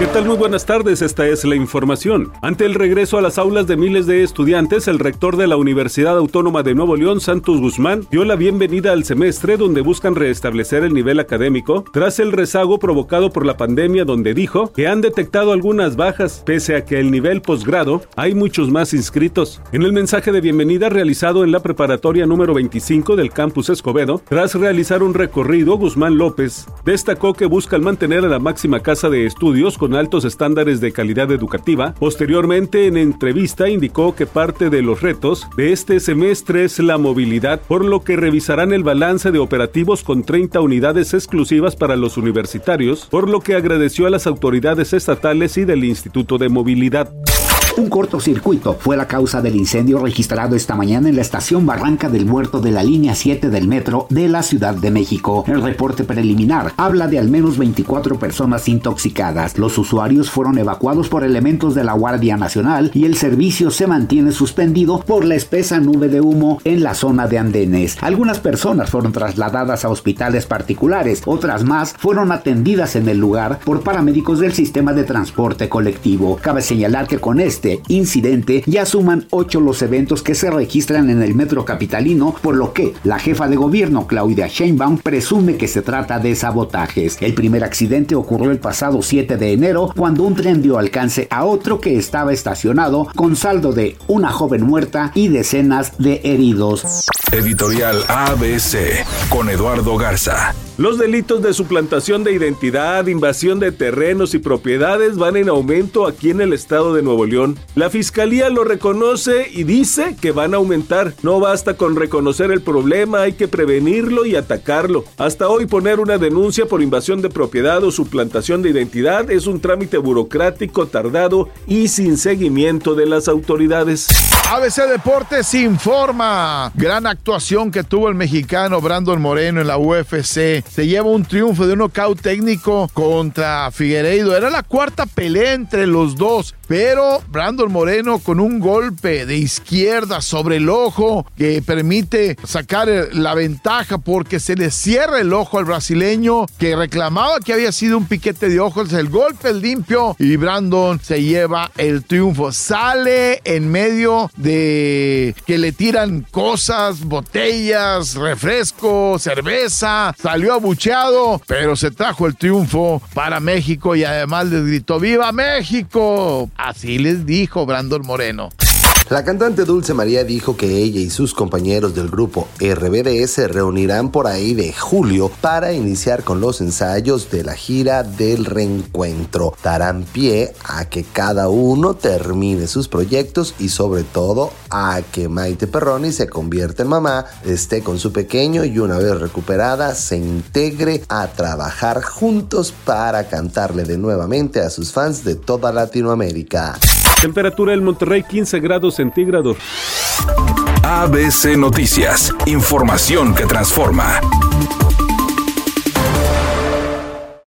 ¿Qué tal? Muy buenas tardes, esta es la información. Ante el regreso a las aulas de miles de estudiantes, el rector de la Universidad Autónoma de Nuevo León, Santos Guzmán, dio la bienvenida al semestre donde buscan restablecer el nivel académico tras el rezago provocado por la pandemia donde dijo que han detectado algunas bajas, pese a que el nivel posgrado hay muchos más inscritos. En el mensaje de bienvenida realizado en la preparatoria número 25 del campus Escobedo, tras realizar un recorrido, Guzmán López destacó que buscan mantener a la máxima casa de estudios con altos estándares de calidad educativa. Posteriormente, en entrevista, indicó que parte de los retos de este semestre es la movilidad, por lo que revisarán el balance de operativos con 30 unidades exclusivas para los universitarios, por lo que agradeció a las autoridades estatales y del Instituto de Movilidad. Un cortocircuito fue la causa del incendio registrado esta mañana en la estación Barranca del Muerto de la línea 7 del metro de la Ciudad de México. El reporte preliminar habla de al menos 24 personas intoxicadas. Los usuarios fueron evacuados por elementos de la Guardia Nacional y el servicio se mantiene suspendido por la espesa nube de humo en la zona de andenes. Algunas personas fueron trasladadas a hospitales particulares, otras más fueron atendidas en el lugar por paramédicos del sistema de transporte colectivo. Cabe señalar que con este este incidente ya suman ocho los eventos que se registran en el metro capitalino, por lo que la jefa de gobierno Claudia Sheinbaum presume que se trata de sabotajes. El primer accidente ocurrió el pasado 7 de enero cuando un tren dio alcance a otro que estaba estacionado con saldo de una joven muerta y decenas de heridos. Editorial ABC con Eduardo Garza. Los delitos de suplantación de identidad, invasión de terrenos y propiedades van en aumento aquí en el estado de Nuevo León. La fiscalía lo reconoce y dice que van a aumentar. No basta con reconocer el problema, hay que prevenirlo y atacarlo. Hasta hoy poner una denuncia por invasión de propiedad o suplantación de identidad es un trámite burocrático tardado y sin seguimiento de las autoridades. ABC Deportes informa. Gran actuación que tuvo el mexicano Brandon Moreno en la UFC. Se lleva un triunfo de un nocaut técnico contra Figueiredo. Era la cuarta pelea entre los dos. Pero Brandon Moreno con un golpe de izquierda sobre el ojo que permite sacar la ventaja porque se le cierra el ojo al brasileño que reclamaba que había sido un piquete de ojos. El golpe limpio y Brandon se lleva el triunfo. Sale en medio de que le tiran cosas, botellas, refresco, cerveza. Salió abucheado, pero se trajo el triunfo para México y además les gritó ¡Viva México! Así les dijo Brandon Moreno. La cantante Dulce María dijo que ella y sus compañeros del grupo RBD se reunirán por ahí de julio para iniciar con los ensayos de la gira del reencuentro. Darán pie a que cada uno termine sus proyectos y sobre todo a que Maite Perroni se convierta en mamá, esté con su pequeño y una vez recuperada se integre a trabajar juntos para cantarle de nuevamente a sus fans de toda Latinoamérica. Temperatura en Monterrey 15 grados centígrados. ABC Noticias, información que transforma.